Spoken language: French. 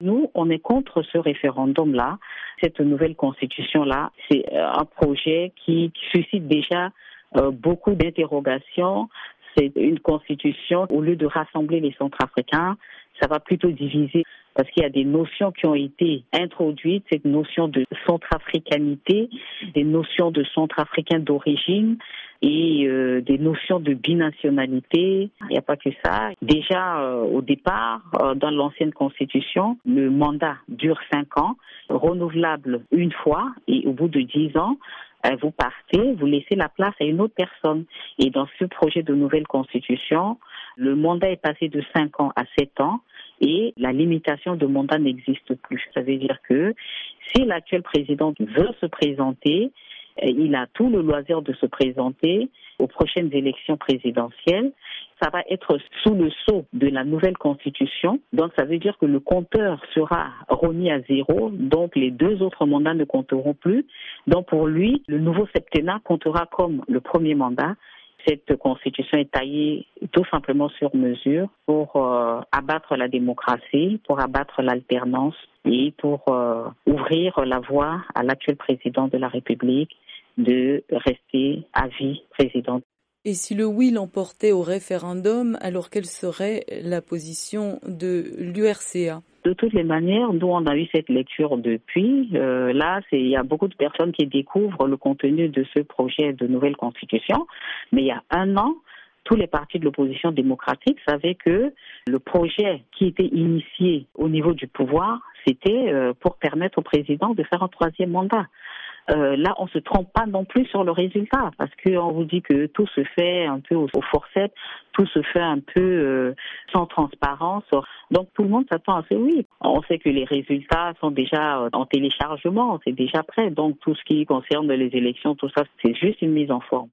Nous, on est contre ce référendum-là, cette nouvelle constitution-là. C'est euh, un projet qui suscite déjà euh, beaucoup d'interrogations. C'est une constitution, au lieu de rassembler les Centrafricains, ça va plutôt diviser parce qu'il y a des notions qui ont été introduites, cette notion de centrafricanité, des notions de centrafricain d'origine et euh, des notions de binationalité. Il n'y a pas que ça. Déjà euh, au départ, euh, dans l'ancienne constitution, le mandat dure cinq ans, renouvelable une fois, et au bout de dix ans, vous partez, vous laissez la place à une autre personne. Et dans ce projet de nouvelle constitution, le mandat est passé de cinq ans à sept ans et la limitation de mandat n'existe plus. Ça veut dire que si l'actuel président veut se présenter, euh, il a tout le loisir de se présenter aux prochaines élections présidentielles. Ça va être sous le sceau de la nouvelle constitution. Donc ça veut dire que le compteur sera remis à zéro. Donc les deux autres mandats ne compteront plus. Donc pour lui, le nouveau septennat comptera comme le premier mandat cette constitution est taillée tout simplement sur mesure pour euh, abattre la démocratie, pour abattre l'alternance et pour euh, ouvrir la voie à l'actuel président de la République de rester à vie président. Et si le oui l'emportait au référendum, alors quelle serait la position de l'URCA de toutes les manières, nous on a eu cette lecture depuis. Euh, là, il y a beaucoup de personnes qui découvrent le contenu de ce projet de nouvelle constitution. Mais il y a un an, tous les partis de l'opposition démocratique savaient que le projet qui était initié au niveau du pouvoir, c'était euh, pour permettre au président de faire un troisième mandat. Euh, là, on se trompe pas non plus sur le résultat parce qu'on vous dit que tout se fait un peu au, au tout se fait un peu euh, sans transparence. Donc tout le monde s'attend à ce oui. On sait que les résultats sont déjà euh, en téléchargement, c'est déjà prêt. Donc tout ce qui concerne les élections, tout ça, c'est juste une mise en forme.